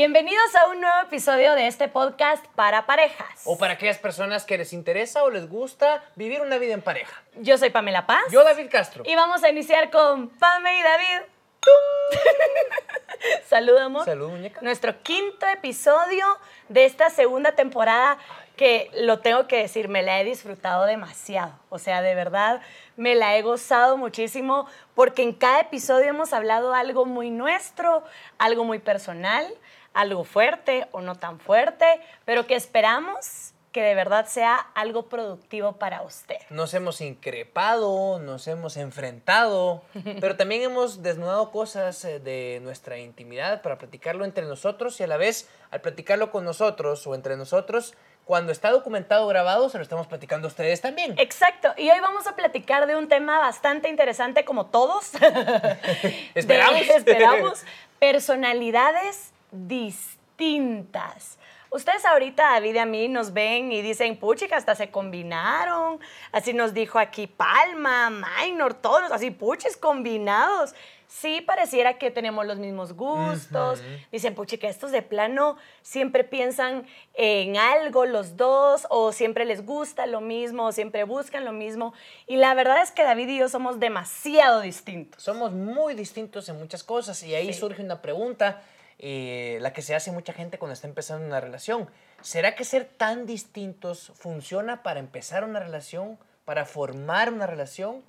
Bienvenidos a un nuevo episodio de este podcast para parejas. O para aquellas personas que les interesa o les gusta vivir una vida en pareja. Yo soy Pamela Paz. Yo, David Castro. Y vamos a iniciar con Pame y David. Salud, amor. Salud, muñeca. Nuestro quinto episodio de esta segunda temporada que lo tengo que decir, me la he disfrutado demasiado. O sea, de verdad, me la he gozado muchísimo porque en cada episodio hemos hablado algo muy nuestro, algo muy personal, algo fuerte o no tan fuerte, pero que esperamos que de verdad sea algo productivo para usted. Nos hemos increpado, nos hemos enfrentado, pero también hemos desnudado cosas eh, de nuestra intimidad para platicarlo entre nosotros y a la vez al platicarlo con nosotros o entre nosotros, cuando está documentado, grabado, se lo estamos platicando a ustedes también. Exacto, y hoy vamos a platicar de un tema bastante interesante como todos. Esperamos. De- esperamos. Personalidades distintas. Ustedes ahorita, David y a mí, nos ven y dicen, puchica, hasta se combinaron. Así nos dijo aquí Palma, Minor, todos, así puches combinados. Sí, pareciera que tenemos los mismos gustos. Dicen, puchica, estos de plano siempre piensan en algo los dos, o siempre les gusta lo mismo, o siempre buscan lo mismo. Y la verdad es que David y yo somos demasiado distintos. Somos muy distintos en muchas cosas y ahí Sí. surge una pregunta, eh, la que se hace mucha gente cuando está empezando una relación. ¿Será que ser tan distintos funciona para empezar una relación, para formar una relación?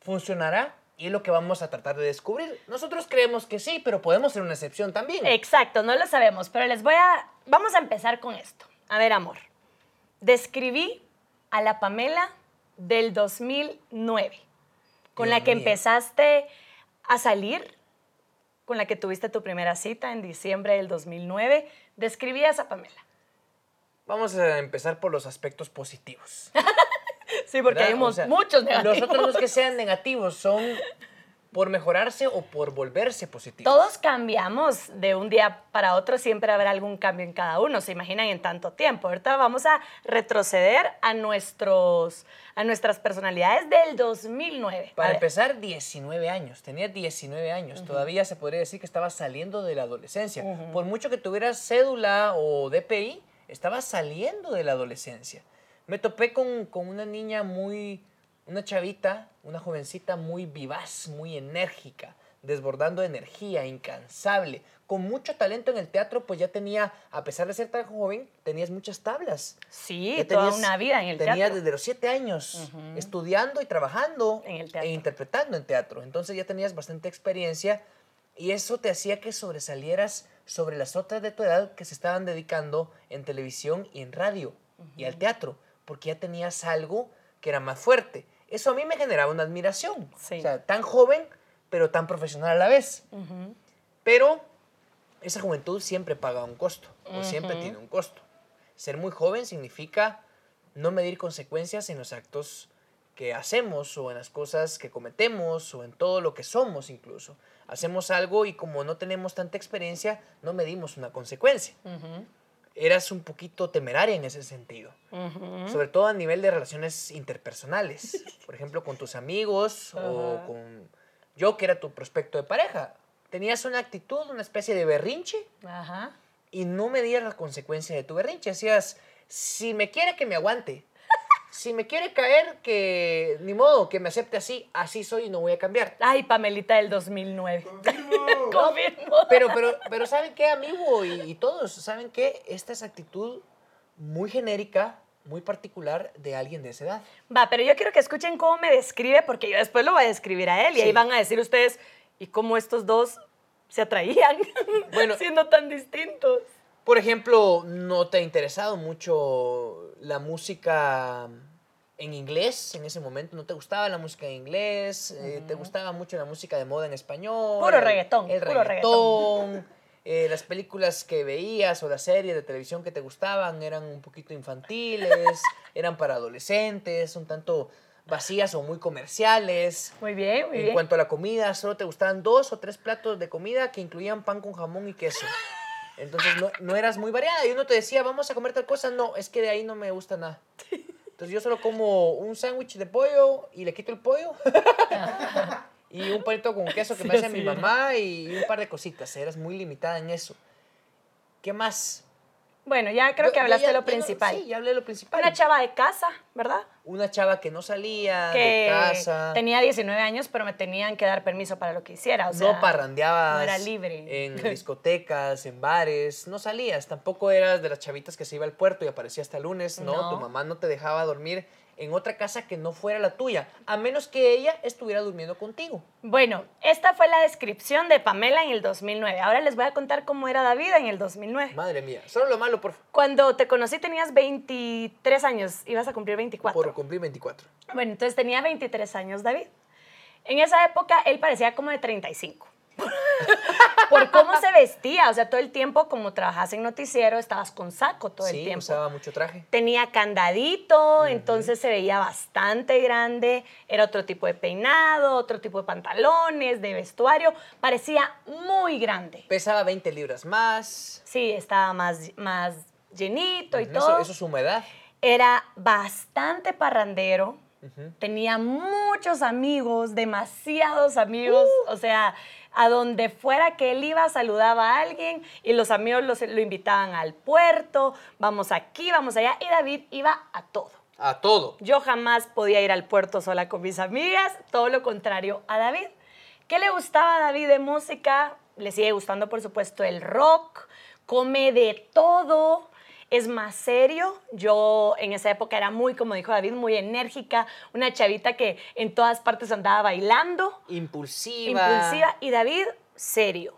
¿Funcionará? Y es lo que vamos a tratar de descubrir. Nosotros creemos que sí, pero podemos ser una excepción también. Exacto, no lo sabemos, pero les voy a... Vamos a empezar con esto. A ver, amor. Describí a la Pamela del 2009, con Dios la que mío. empezaste a salir, con la que tuviste tu primera cita en diciembre del 2009. Describí a esa Pamela. Vamos a empezar por los aspectos positivos. Sí, porque ¿verdad? hay O mu- sea, muchos negativos. Los otros no es que sean negativos, son por mejorarse o por volverse positivos. Todos cambiamos de un día para otro, siempre habrá algún cambio en cada uno, se imaginan en tanto tiempo. Ahorita vamos a retroceder a, nuestros, a nuestras personalidades del 2009. A Para empezar, 19 años. Tenía 19 años. Todavía se podría decir que estaba saliendo de la adolescencia. Por mucho que tuvieras cédula o DPI, estaba saliendo de la adolescencia. Me topé con, con una niña muy, una chavita, una jovencita muy vivaz, muy enérgica, desbordando energía, incansable, con mucho talento en el teatro, pues ya tenía, a pesar de ser tan joven, tenías muchas tablas. sí, Ya toda tenías- una vida en el tenía teatro. desde los siete años estudiando y trabajando En el teatro. e interpretando en teatro. Entonces ya tenías bastante experiencia y eso te hacía que sobresalieras sobre las otras de tu edad que se estaban dedicando en televisión y en radio y al teatro, porque ya tenías algo que era más fuerte. Eso a mí me generaba una admiración. Sí. O sea, tan joven, pero tan profesional a la vez. Pero esa juventud siempre paga un costo, o siempre tiene un costo. Ser muy joven significa no medir consecuencias en los actos que hacemos o en las cosas que cometemos o en todo lo que somos incluso. Hacemos algo y como no tenemos tanta experiencia, no medimos una consecuencia. Ujú. Eras un poquito temeraria en ese sentido, sobre todo a nivel de relaciones interpersonales, por ejemplo, con tus amigos o con yo que era tu prospecto de pareja. Tenías una actitud, una especie de berrinche Ajá. y no medías la consecuencia de tu berrinche. Hacías, si me quiere que me aguante, si me quiere caer, que ni modo, que me acepte así, así soy y no voy a cambiar. Ay, Pamelita del 2009. Confirmo. Pero, pero, pero ¿saben qué, amigo? Y, y todos, ¿saben qué? Esta es actitud muy genérica, muy particular de alguien de esa edad. Va, pero yo quiero que escuchen cómo me describe, porque yo después lo voy a describir a él y Sí. ahí van a decir ustedes, ¿y cómo estos dos se atraían? Bueno. siendo tan distintos. Por ejemplo, ¿no te ha interesado mucho la música en inglés en ese momento? ¿No te gustaba la música en inglés? Eh, ¿Te gustaba mucho la música de moda en español? Puro reggaetón, El puro reggaetón. eh, las películas que veías o las series de televisión que te gustaban eran un poquito infantiles, eran para adolescentes, un tanto vacías o muy comerciales. Muy bien, muy En bien. cuanto a la comida, solo te gustaban dos o tres platos de comida que incluían pan con jamón y queso. Entonces no, no eras muy variada. Y uno te decía, vamos a comer tal cosa. No, es que de ahí no me gusta nada. Entonces yo solo como un sándwich de pollo y le quito el pollo. y un palito con queso que Sí, me hace así mi era. mamá y un par de cositas. Eras muy limitada en eso. ¿Qué más? Bueno, ya creo Yo- que hablaste ya- de lo ya no- principal. sí, ya hablé de lo principal. Una chava de casa, ¿verdad? Una chava que no salía que de casa. tenía 19 años, pero me tenían que dar permiso para lo que hiciera. O sea, no parrandeabas. no era libre. En discotecas, en bares, no salías. Tampoco eras de las chavitas que se iba al puerto y aparecía hasta el lunes. No, No. tu mamá no te dejaba dormir en otra casa que no fuera la tuya, a menos que ella estuviera durmiendo contigo. Bueno, esta fue la descripción de Pamela en el 2009. Ahora les voy a contar cómo era David en el 2009. Madre mía, solo lo malo por, Cuando te conocí tenías 23 años, ibas a cumplir 24. por cumplir 24. Bueno, entonces tenía 23 años David. En esa época él parecía como de 35. Por cómo se vestía, o sea, todo el tiempo como trabajas en noticiero, estabas con saco todo el sí, tiempo. usaba mucho traje. Tenía candadito, entonces se veía bastante grande, era otro tipo de peinado, otro tipo de pantalones, de vestuario, parecía muy grande. Pesaba 20 libras más. Sí, estaba más, más llenito y Eso, todo. eso es su humedad. Era bastante parrandero, tenía muchos amigos, demasiados amigos, Uh. o sea, a donde fuera que él iba saludaba a alguien y los amigos los- lo invitaban al puerto, vamos aquí, vamos allá, y David iba a todo. A todo. Yo jamás podía ir al puerto sola con mis amigas, todo lo contrario a David. ¿Qué le gustaba a David de música? Le sigue gustando, por supuesto, el rock, come de todo, es más serio. Yo en esa época era muy, como dijo David, muy enérgica, una chavita que en todas partes andaba bailando, Impulsiva. impulsiva, y David serio,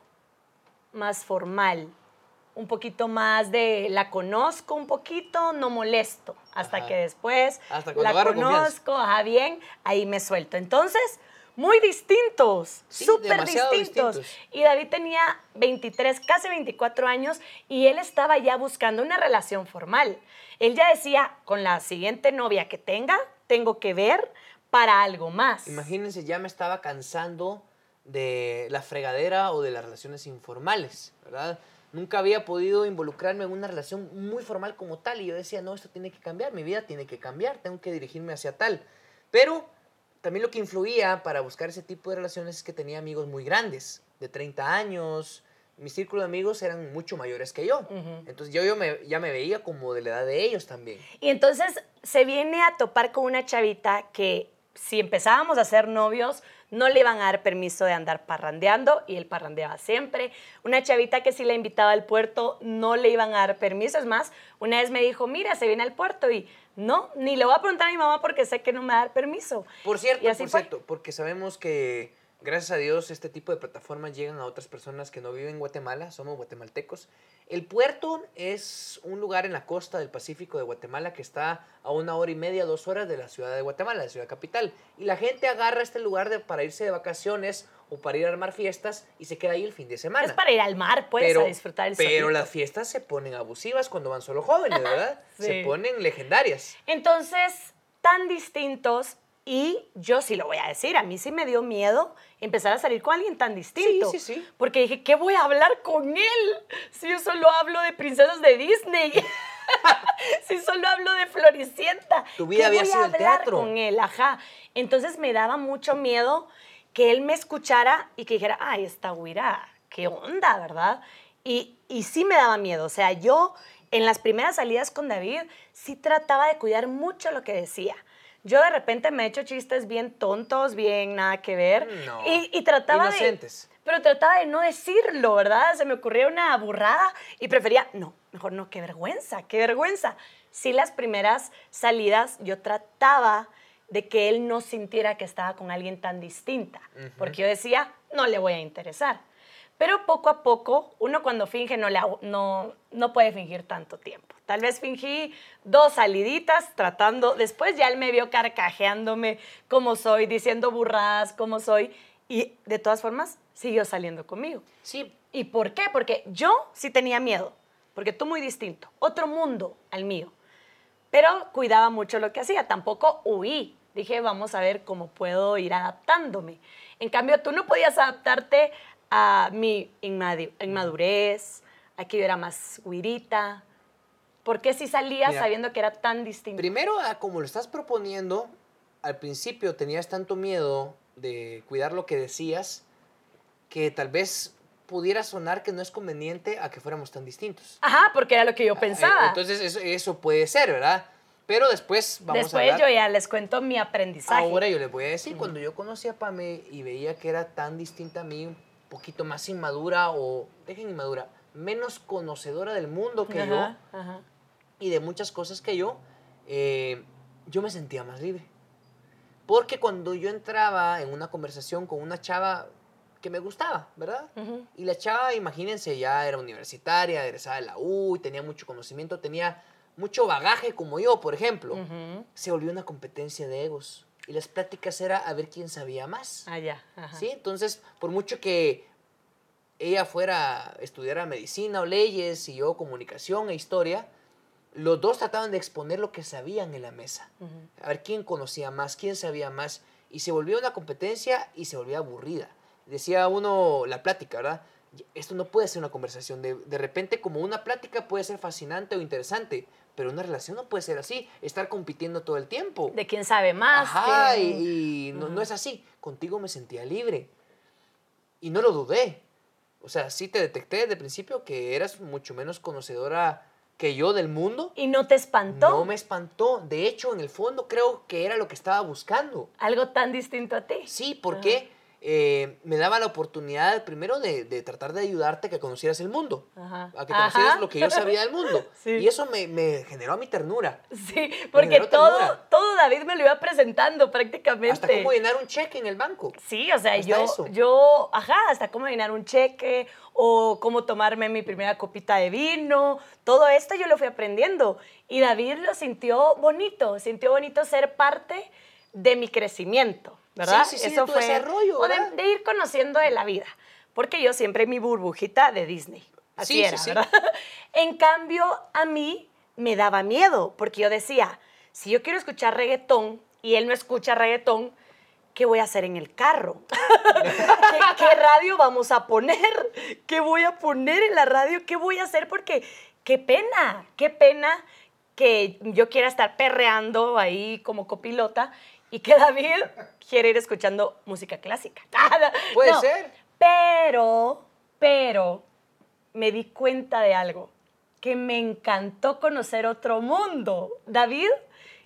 más formal. Un poquito más de la conozco un poquito, no molesto. Hasta Ajá. que después Hasta la confianza. conozco, ajá, bien, ahí me suelto. Entonces, muy distintos, Sí, súper distintos. distintos. Y David tenía 23, casi 24 años y él estaba ya buscando una relación formal. Él ya decía, con la siguiente novia que tenga, tengo que ver para algo más. Imagínense, ya me estaba cansando de la fregadera o de las relaciones informales, ¿verdad? Nunca había podido involucrarme en una relación muy formal como tal y yo decía, no, esto tiene que cambiar, mi vida tiene que cambiar, tengo que dirigirme hacia tal. Pero también lo que influía para buscar ese tipo de relaciones es que tenía amigos muy grandes, de 30 años. Mi círculo de amigos eran mucho mayores que yo. Entonces yo, yo me- ya me veía como de la edad de ellos también. Y entonces se viene a topar con una chavita que si empezábamos a ser novios, no le iban a dar permiso de andar parrandeando y él parrandeaba siempre. Una chavita que si la invitaba al puerto, no le iban a dar permiso. Es más, una vez me dijo, mira, se viene al puerto y no, ni le voy a preguntar a mi mamá porque sé que no me va a dar permiso. Por cierto, por fue. cierto, porque sabemos que gracias a Dios este tipo de plataformas llegan a otras personas que no viven en Guatemala, somos guatemaltecos. El puerto es un lugar en la costa del Pacífico de Guatemala que está a una hora y media, dos horas de la ciudad de Guatemala, la ciudad capital. Y la gente agarra este lugar de- para irse de vacaciones o para ir a armar fiestas y se queda ahí el fin de semana. Es para ir al mar, pues, pero, a disfrutar el Pero solito. las fiestas se ponen abusivas cuando van solo jóvenes, ¿verdad? Sí. Se ponen legendarias. Entonces, tan distintos y yo sí lo voy a decir, a mí sí me dio miedo empezar a salir con alguien tan distinto. Sí, sí, sí. Porque dije, ¿qué voy a hablar con él? Si yo solo hablo de princesas de Disney. si solo hablo de Floricienta. Tu vida ¿qué había voy a sido el hablar teatro. con él? Ajá. Entonces me daba mucho miedo que él me escuchara y que dijera, ay, esta güira, qué onda, ¿verdad? Y, y sí me daba miedo. O sea, yo en las primeras salidas con David sí trataba de cuidar mucho lo que decía. Yo de repente me he hecho chistes bien tontos, bien nada que ver. No, Y, y trataba inocentes. de... Pero trataba de no decirlo, ¿verdad? Se me ocurría una burrada y prefería, no, mejor no, qué vergüenza, qué vergüenza. Sí, las primeras salidas yo trataba de que él no sintiera que estaba con alguien tan distinta, porque yo decía, no le voy a interesar. Pero poco a poco, uno cuando finge no, le, no, no puede fingir tanto tiempo. Tal vez fingí dos saliditas tratando, después ya él me vio carcajeándome como soy, diciendo burradas como soy, y de todas formas siguió saliendo conmigo. Sí, ¿Y por qué? Porque yo sí tenía miedo, porque tú muy distinto, otro mundo al mío. Pero cuidaba mucho lo que hacía, tampoco huí. Dije, vamos a ver cómo puedo ir adaptándome. En cambio, tú no podías adaptarte a mi inmadurez, a que yo era más guirita. ¿Por qué si salías Mira, sabiendo que era tan distinto? Primero, como lo estás proponiendo, al principio tenías tanto miedo de cuidar lo que decías que tal vez pudiera sonar que no es conveniente a que fuéramos tan distintos. Ajá, porque era lo que yo pensaba. Eh, Entonces eso, eso puede ser, ¿verdad? Pero después vamos a Después yo ya les cuento mi aprendizaje. Ahora yo les voy a decir, cuando yo conocí a Pame y veía que era tan distinta a mí, poquito más inmadura o, dejen inmadura, menos conocedora del mundo que yo Ajá, y de muchas cosas que yo, eh, yo me sentía más libre. Porque cuando yo entraba en una conversación con una chava que me gustaba, ¿verdad? Y la chava, imagínense, ya era universitaria, egresada de la U, y tenía mucho conocimiento, tenía mucho bagaje como yo, por ejemplo. Ujú. Se volvió una competencia de egos. Y las pláticas era a ver quién sabía más. Ah, ya. ajá. ¿Sí? Entonces, por mucho que ella fuera, estudiara medicina o leyes y yo comunicación e historia, los dos trataban de exponer lo que sabían en la mesa. Ujú. A ver quién conocía más, quién sabía más. Y se volvió una competencia y se volvía aburrida. Decía uno la plática, ¿verdad? Esto no puede ser una conversación. De, de repente, como una plática puede ser fascinante o interesante, pero una relación no puede ser así. Estar compitiendo todo el tiempo. De quién sabe más. Ajá, y, y no, no es así. Contigo me sentía libre. Y no lo dudé. O sea, sí te detecté de principio que eras mucho menos conocedora que yo del mundo. ¿Y no te espantó? No me espantó. De hecho, en el fondo creo que era lo que estaba buscando. Algo tan distinto a ti. Sí, porque eh, me daba la oportunidad primero de, de tratar de ayudarte a que conocieras el mundo. Ajá. A que conocieras Ajá. lo que yo sabía del mundo. Sí. Y eso me, me generó mi ternura. Sí, porque todo, ternura. todo David me lo iba presentando prácticamente. Hasta cómo llenar un cheque en el banco. Sí, o sea, Hasta yo, eso. yo, ajá, hasta cómo llenar un cheque o cómo tomarme mi primera copita de vino, todo esto yo lo fui aprendiendo. Y David lo sintió bonito, sintió bonito ser parte de mi crecimiento, ¿verdad? Sí, sí, sí, de tu desarrollo, o de, ir conociendo de la vida, porque yo siempre mi burbujita de Disney, así Sí, sí, era. En cambio, a mí me daba miedo, porque yo decía, si yo quiero escuchar reggaetón y él no escucha reggaetón, ¿qué voy a hacer en el carro? ¿Qué, qué radio vamos a poner? ¿Qué voy a poner en la radio? ¿Qué voy a hacer? Porque qué pena, qué pena que yo quiera estar perreando ahí como copilota y que David quiere ir escuchando música clásica. Puede No, ser. Pero, pero, me di cuenta de algo, que me encantó conocer otro mundo. David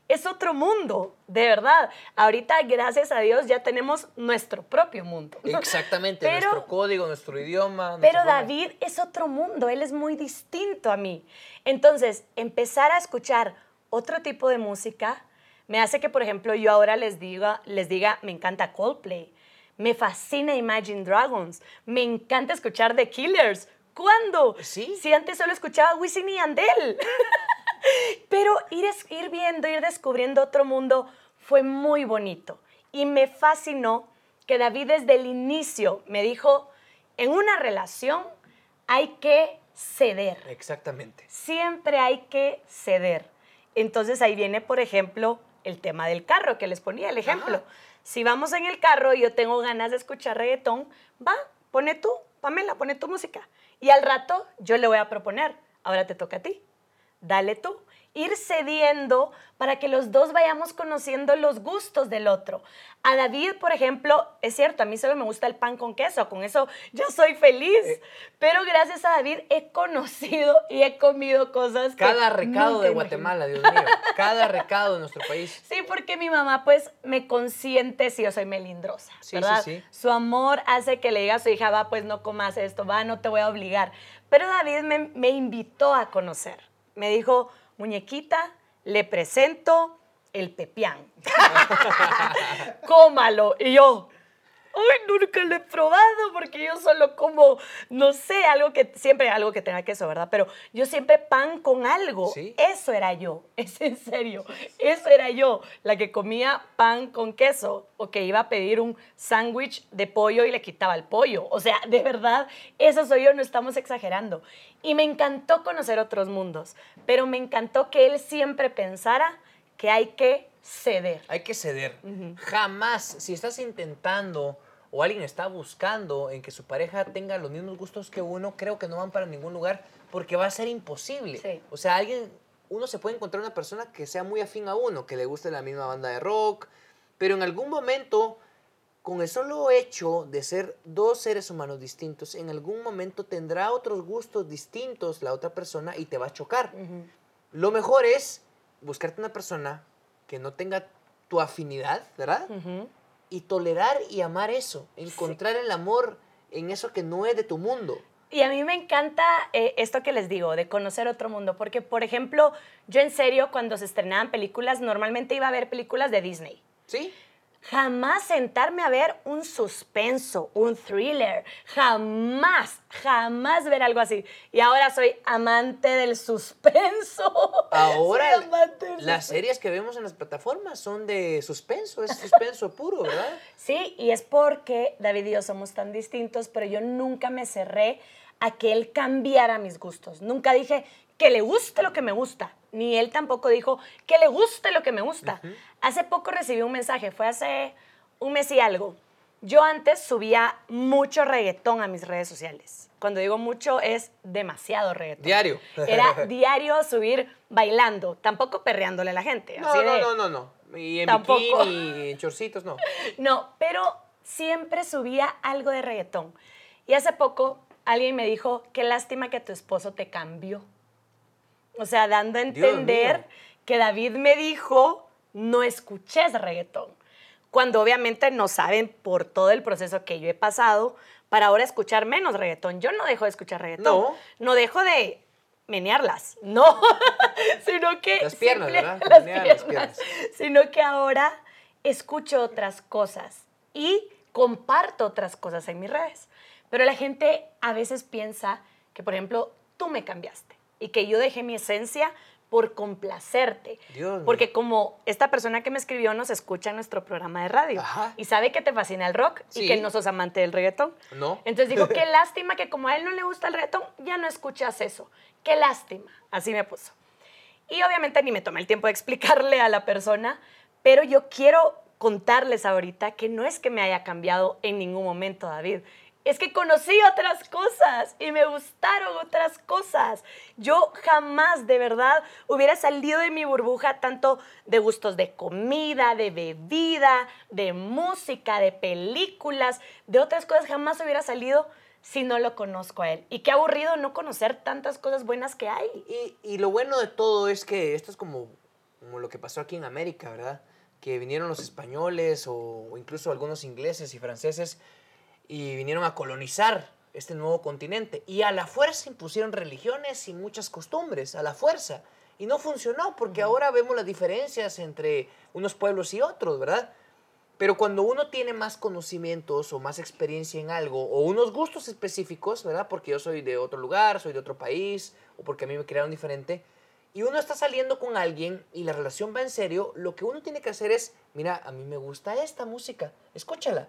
es otro mundo, de verdad. Ahorita, gracias a Dios, ya tenemos nuestro propio mundo. Exactamente, Pero- nuestro código, nuestro idioma. Pero David es otro mundo, él es muy distinto a mí. Entonces, empezar a escuchar otro tipo de música me hace que, por ejemplo, yo ahora les diga, les diga, me encanta Coldplay, me fascina Imagine Dragons, me encanta escuchar The Killers. ¿Cuándo? Sí. Si antes solo escuchaba Wisin y Yandel. Pero ir viendo, ir descubriendo otro mundo fue muy bonito. Y me fascinó que David desde el inicio me dijo, en una relación hay que ceder. Exactamente. Siempre hay que ceder. Entonces ahí viene, por ejemplo, el tema del carro, que les ponía el ejemplo. Ajá. Si vamos en el carro y yo tengo ganas de escuchar reggaetón, va, pone tú, Pamela, pone tu música. Y al rato yo le voy a proponer, ahora te toca a ti, dale tú. Ir cediendo para que los dos vayamos conociendo los gustos del otro. A David, por ejemplo, es cierto, a mí solo me gusta el pan con queso, con eso yo soy feliz. Eh. Pero gracias a David he conocido y he comido cosas que Cada recado de. Guatemala, Dios mío. Cada recado de nuestro país. Sí, porque mi mamá pues me consiente si yo soy melindrosa, Sí, sí, ¿verdad? sí. Su amor hace que le diga a su hija, va, pues no comas esto, va, no te voy a obligar. Pero David me, me invitó a conocer. Me dijo, muñequita, le presento el pepián. Cómalo. Y yo, Ay, nunca lo he probado porque yo solo como, no sé, algo que, siempre algo que tenga queso, ¿verdad? Pero yo siempre pan con algo. Sí. Eso era yo, es en serio. Eso era yo, la que comía pan con queso o que iba a pedir un sándwich de pollo y le quitaba el pollo. O sea, de verdad, eso soy yo, no estamos exagerando. Y me encantó conocer otros mundos, pero me encantó que él siempre pensara que hay que ceder. Hay que ceder. Jamás, si estás intentando o alguien está buscando en que su pareja tenga los mismos gustos que uno, creo que no van para ningún lugar porque va a ser imposible. Sí. O sea, alguien, uno se puede encontrar una persona que sea muy afín a uno, que le guste la misma banda de rock, pero en algún momento con el solo hecho de ser dos seres humanos distintos, en algún momento tendrá otros gustos distintos la otra persona y te va a chocar. Lo mejor es buscarte una persona que no tenga tu afinidad, ¿verdad? Y tolerar y amar eso, encontrar el amor en eso que no es de tu mundo. Y a mí me encanta eh, esto que les digo, de conocer otro mundo, porque, por ejemplo, yo en serio, cuando se estrenaban películas, normalmente iba a ver películas de Disney. ¿Sí? Jamás sentarme a ver un suspenso, un thriller, jamás, jamás ver algo así. Y ahora soy amante del suspenso. Ahora las series que vemos en las plataformas son de suspenso, es suspenso puro, ¿verdad? Sí, y es porque David y yo somos tan distintos, pero yo nunca me cerré a que él cambiara mis gustos. Nunca dije que le guste lo que me gusta, ni él tampoco dijo que le guste lo que me gusta. Hace poco recibí un mensaje, fue hace un mes y algo. Yo antes subía mucho reggaetón a mis redes sociales. Cuando digo mucho es demasiado reggaetón. Diario. Era diario subir bailando, tampoco perreándole a la gente. No, no, no, no, no. Y en tampoco. bikini, en chorcitos, no. No, pero siempre subía algo de reggaetón. Y hace poco alguien me dijo, qué lástima que tu esposo te cambió. O sea, dando a entender que David me dijo, no escuches reggaetón. Cuando obviamente no saben por todo el proceso que yo he pasado para ahora escuchar menos reggaetón. Yo no dejo de escuchar reggaetón. No. No dejo de menearlas, no, sino que... Las piernas, ¿verdad? Las las piernas. Sino que ahora escucho otras cosas y comparto otras cosas en mis redes. Pero la gente a veces piensa que, por ejemplo, tú me cambiaste y que yo dejé mi esencia por complacerte. Porque como esta persona que me escribió nos escucha en nuestro programa de radio y sabe que te fascina el rock y que no sos amante del reggaetón. No. Entonces digo, qué lástima que como a él no le gusta el reggaetón, ya no escuchas eso. Qué lástima. Así me puso. Y obviamente ni me tomé el tiempo de explicarle a la persona, pero yo quiero contarles ahorita que no es que me haya cambiado en ningún momento, David es que conocí otras cosas y me gustaron otras cosas. Yo jamás de verdad hubiera salido de mi burbuja tanto de gustos de comida, de bebida, de música, de películas, de otras cosas. Jamás hubiera salido si no lo conozco a él. Y qué aburrido no conocer tantas cosas buenas que hay. Y, lo bueno de todo es que esto es como, lo que pasó aquí en América, ¿verdad? Que vinieron los españoles o incluso algunos ingleses y franceses y vinieron a colonizar este nuevo continente. Y a la fuerza impusieron religiones y muchas costumbres, a la fuerza. Y no funcionó porque ahora vemos las diferencias entre unos pueblos y otros, ¿verdad? Pero cuando uno tiene más conocimientos o más experiencia en algo o unos gustos específicos, ¿verdad? Porque yo soy de otro lugar, soy de otro país o porque a mí me crearon diferente, y uno está saliendo con alguien y la relación va en serio, lo que uno tiene que hacer es, mira, a mí me gusta esta música, escúchala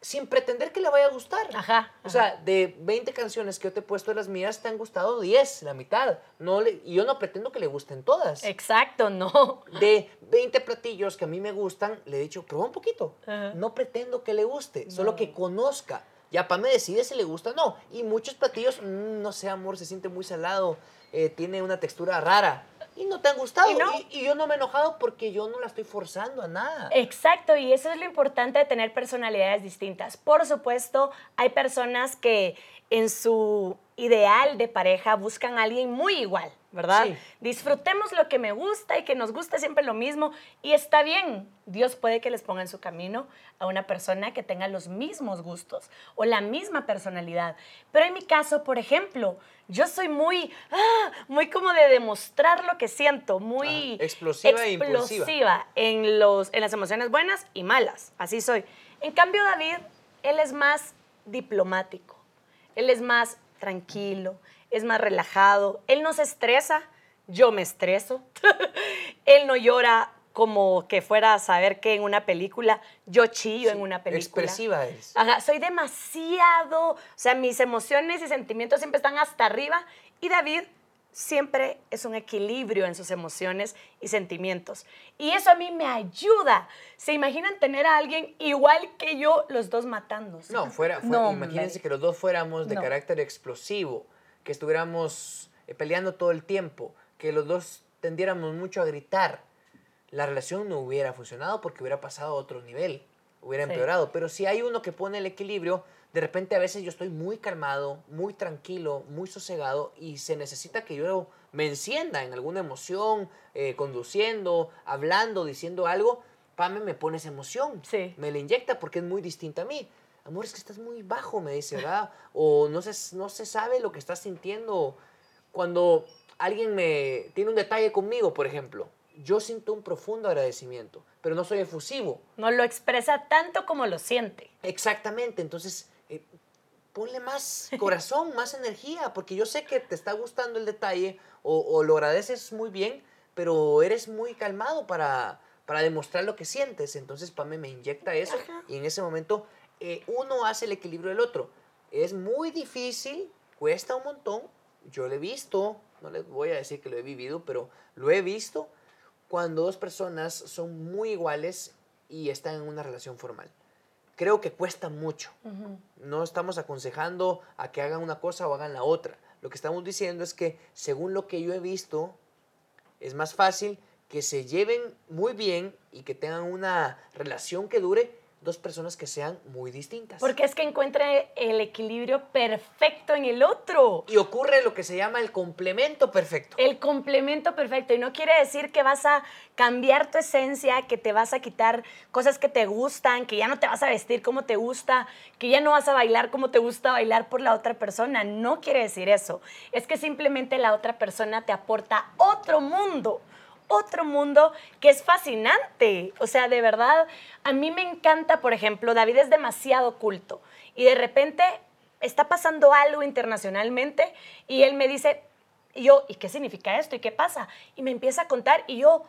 sin pretender que le vaya a gustar. Ajá, O sea, de 20 canciones que yo te he puesto de las mías, te han gustado 10, la mitad. No le, y yo no pretendo que le gusten todas. Exacto, no. De 20 platillos que a mí me gustan, le he dicho, prueba un poquito. No pretendo que le guste, solo que conozca. Ya para me decide si le gusta o no. Y muchos platillos, mm, no sé, amor, se siente muy salado, eh, tiene una textura rara y no te han gustado. ¿Y, yo no me he enojado porque yo no la estoy forzando a nada. Exacto, y eso es lo importante de tener personalidades distintas. Por supuesto, hay personas que en su ideal de pareja buscan a alguien muy igual, ¿verdad? Disfrutemos lo que me gusta y que nos guste siempre lo mismo y está bien. Dios puede que les ponga en su camino a una persona que tenga los mismos gustos o la misma personalidad. Pero en mi caso, por ejemplo, yo soy muy, ah, muy como de demostrar lo que siento, muy explosiva, e explosiva en, los, en las emociones buenas y malas. Así soy. En cambio, David, él es más diplomático, él es más tranquilo, es más relajado, él no se estresa, yo me estreso, él no llora como que fuera a saber que en una película, yo chillo en una película. Expresiva es. Ajá, soy demasiado, o sea, mis emociones y sentimientos siempre están hasta arriba y David siempre es un equilibrio en sus emociones y sentimientos. Y eso a mí me ayuda. ¿Se imaginan tener a alguien igual que yo, los dos matándose? No, fuera, no, imagínense que los dos fuéramos de carácter explosivo, que estuviéramos eh, peleando todo el tiempo, que los dos tendiéramos mucho a gritar la relación no hubiera funcionado porque hubiera pasado a otro nivel. hubiera Sí. empeorado. Pero si hay uno que pone el equilibrio, de repente a veces yo estoy muy calmado, muy tranquilo, muy sosegado y se necesita que yo me encienda en alguna emoción, eh, conduciendo, hablando, diciendo algo. Pame me pone esa emoción. Sí. Me la inyecta porque es muy distinta a mí. Amor, es que estás muy bajo, me dice, ¿verdad? O no se, no se sabe lo que estás sintiendo. Cuando alguien me tiene un detalle conmigo, por ejemplo, yo siento un profundo agradecimiento, pero no soy efusivo. No lo expresa tanto como lo siente. Exactamente, entonces eh, ponle más corazón, más energía, porque yo sé que te está gustando el detalle o, o lo agradeces muy bien, pero eres muy calmado para, para demostrar lo que sientes. Entonces Pame me inyecta eso Ajá. y en ese momento eh, uno hace el equilibrio del otro. Es muy difícil, cuesta un montón. Yo lo he visto, no les voy a decir que lo he vivido, pero lo he visto cuando dos personas son muy iguales y están en una relación formal. Creo que cuesta mucho. No estamos aconsejando a que hagan una cosa o hagan la otra. Lo que estamos diciendo es que según lo que yo he visto, es más fácil que se lleven muy bien y que tengan una relación que dure dos personas que sean muy distintas. Porque es que encuentra el equilibrio perfecto en el otro. y ocurre lo que se llama el complemento perfecto. El complemento perfecto. Y no quiere decir que vas a cambiar tu esencia, que te vas a quitar cosas que te gustan, que ya no te vas a vestir como te gusta, que ya no vas a bailar como te gusta bailar por la otra persona. No quiere decir eso. Es que simplemente la otra persona te aporta otro mundo. Otro mundo que es fascinante. O sea, de verdad, a mí me encanta, por ejemplo, David es demasiado culto. Y de repente está pasando algo internacionalmente y él me dice, y yo, ¿y qué significa esto? ¿Y qué pasa? Y me empieza a contar y yo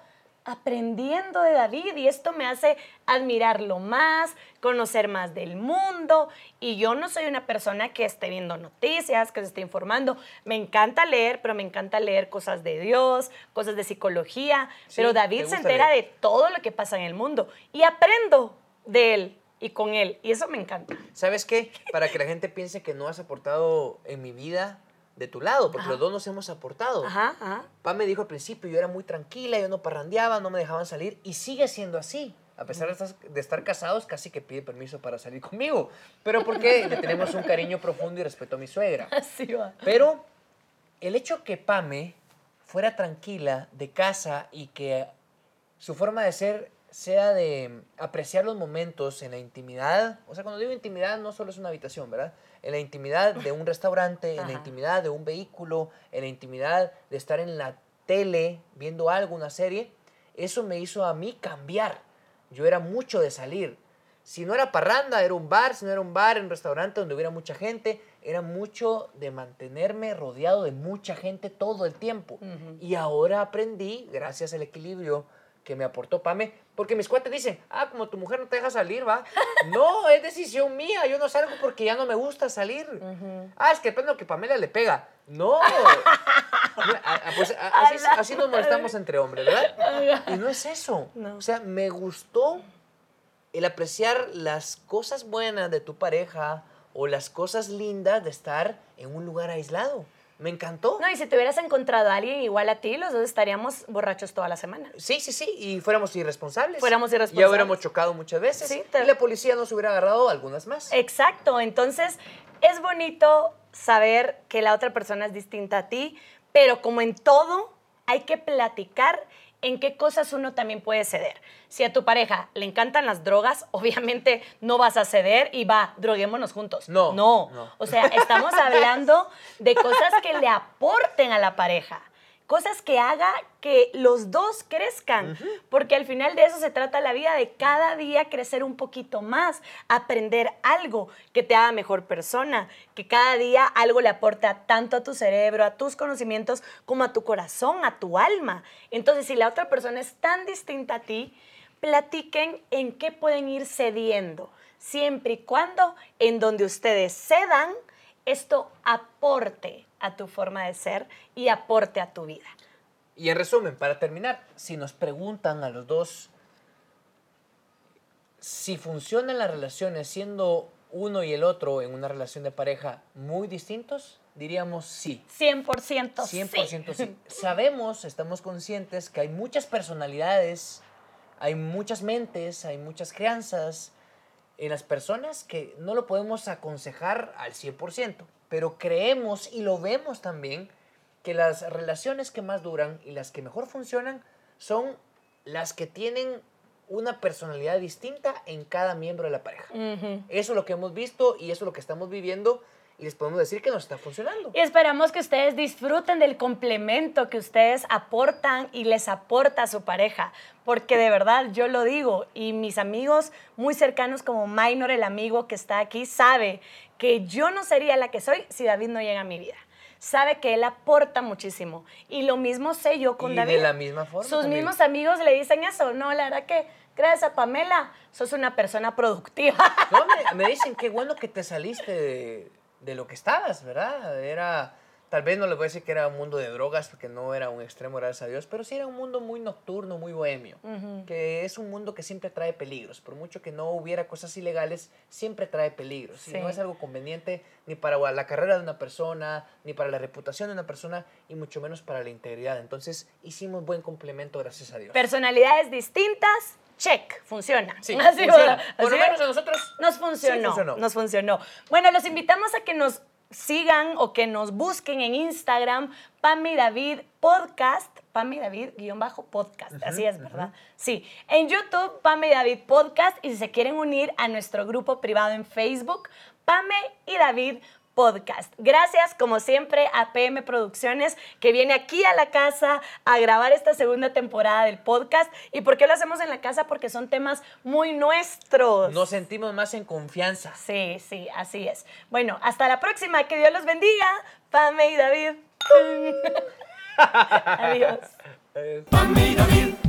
aprendiendo de David y esto me hace admirarlo más, conocer más del mundo y yo no soy una persona que esté viendo noticias, que se esté informando. Me encanta leer, pero me encanta leer cosas de Dios, cosas de psicología, Sí, pero David se entera leer. de todo lo que pasa en el mundo y aprendo de él y con él y eso me encanta. ¿Sabes qué? Para que la gente piense que no has aportado en mi vida de tu lado, porque Ajá. los dos nos hemos aportado. Ajá, ajá. Pam me dijo al principio, yo era muy tranquila, yo no parrandeaba, no me dejaban salir, y sigue siendo así. A pesar de estar, de estar casados, casi que pide permiso para salir conmigo. Pero porque le tenemos un cariño profundo y respeto a mi suegra. Así va. Pero el hecho que Pame fuera tranquila de casa y que su forma de ser sea de apreciar los momentos en la intimidad, o sea, cuando digo intimidad no solo es una habitación, ¿verdad? En la intimidad de un restaurante, en la intimidad de un vehículo, en la intimidad de estar en la tele viendo algo, una serie, eso me hizo a mí cambiar. Yo era mucho de salir. Si no era parranda, era un bar, si no era un bar, un restaurante donde hubiera mucha gente, era mucho de mantenerme rodeado de mucha gente todo el tiempo. Y ahora aprendí, gracias al equilibrio que me aportó Pame, porque mis cuates dicen, ah, como tu mujer no te deja salir, va. no, es decisión mía, yo no salgo porque ya no me gusta salir. Ah, es que depende de lo que Pamela le pega. No. Mira, a- a- pues, a- así, así nos molestamos entre hombres, ¿verdad? Y no es eso. No. O sea, me gustó el apreciar las cosas buenas de tu pareja o las cosas lindas de estar en un lugar aislado. Me encantó. No, y si te hubieras encontrado a alguien igual a ti, los dos estaríamos borrachos toda la semana. Sí, sí, sí, y fuéramos irresponsables. Fuéramos Ya irresponsables. hubiéramos chocado muchas veces. Sí, te- Y la policía nos hubiera agarrado algunas más. Exacto, entonces es bonito saber que la otra persona es distinta a ti, pero como en todo, hay que platicar en qué cosas uno también puede ceder. Si a tu pareja le encantan las drogas, obviamente no vas a ceder y va, droguémonos juntos. No, No, no. o sea, estamos hablando de cosas que le aporten a la pareja. Cosas que haga que los dos crezcan, porque al final de eso se trata la vida, de cada día crecer un poquito más, aprender algo que te haga mejor persona, que cada día algo le aporta tanto a tu cerebro, a tus conocimientos, como a tu corazón, a tu alma. Entonces, si la otra persona es tan distinta a ti, platiquen en qué pueden ir cediendo, siempre y cuando en donde ustedes cedan, esto aporte a tu forma de ser y aporte a tu vida. Y en resumen, para terminar, si nos preguntan a los dos si funcionan las relaciones siendo uno y el otro en una relación de pareja muy distintos, diríamos sí. 100%, 100% sí. sí. Sabemos, estamos conscientes que hay muchas personalidades, hay muchas mentes, hay muchas crianzas, en las personas que no lo podemos aconsejar al 100%, pero creemos y lo vemos también que las relaciones que más duran y las que mejor funcionan son las que tienen una personalidad distinta en cada miembro de la pareja. Eso es lo que hemos visto y eso es lo que estamos viviendo les podemos decir que nos está funcionando. Y esperamos que ustedes disfruten del complemento que ustedes aportan y les aporta a su pareja, porque de verdad yo lo digo y mis amigos muy cercanos como Minor, el amigo que está aquí, sabe que yo no sería la que soy si David no llega a mi vida sabe que él aporta muchísimo. Y lo mismo sé yo con y David. de la misma forma. Sus mismos amigos le dicen eso. No, la verdad que gracias a Pamela, sos una persona productiva. No, me, me dicen qué bueno que te saliste de, de lo que estabas, ¿verdad? Era, tal vez no les voy a decir que era un mundo de drogas, porque no era un extremo, gracias a Dios, pero sí era un mundo muy nocturno, muy bohemio, que es un mundo que siempre trae peligros. Por mucho que no hubiera cosas ilegales, siempre trae peligros. Y no es algo conveniente ni para la carrera de una persona, ni para la reputación de una persona, y mucho menos para la integridad. Entonces hicimos buen complemento, gracias a Dios. Personalidades distintas, check, funciona. Sí, funciona. Por lo menos a nosotros nos funcionó, Nos funcionó. Bueno, los invitamos a que nos sigan o que nos busquen en Instagram, Pame David Podcast, Pame David guion bajo podcast, así es, ¿verdad? Sí, en YouTube, Pame David Podcast, y si se quieren unir a nuestro grupo privado en Facebook, Pame y David Podcast podcast. Gracias, como siempre, a PM Producciones, que viene aquí a la casa a grabar esta segunda temporada del podcast. ¿Y por qué lo hacemos en la casa? Porque son temas muy nuestros. Nos sentimos más en confianza. Sí, sí, así es. Bueno, hasta la próxima. Que Dios los bendiga. Pame y David. Adiós. Pame y David.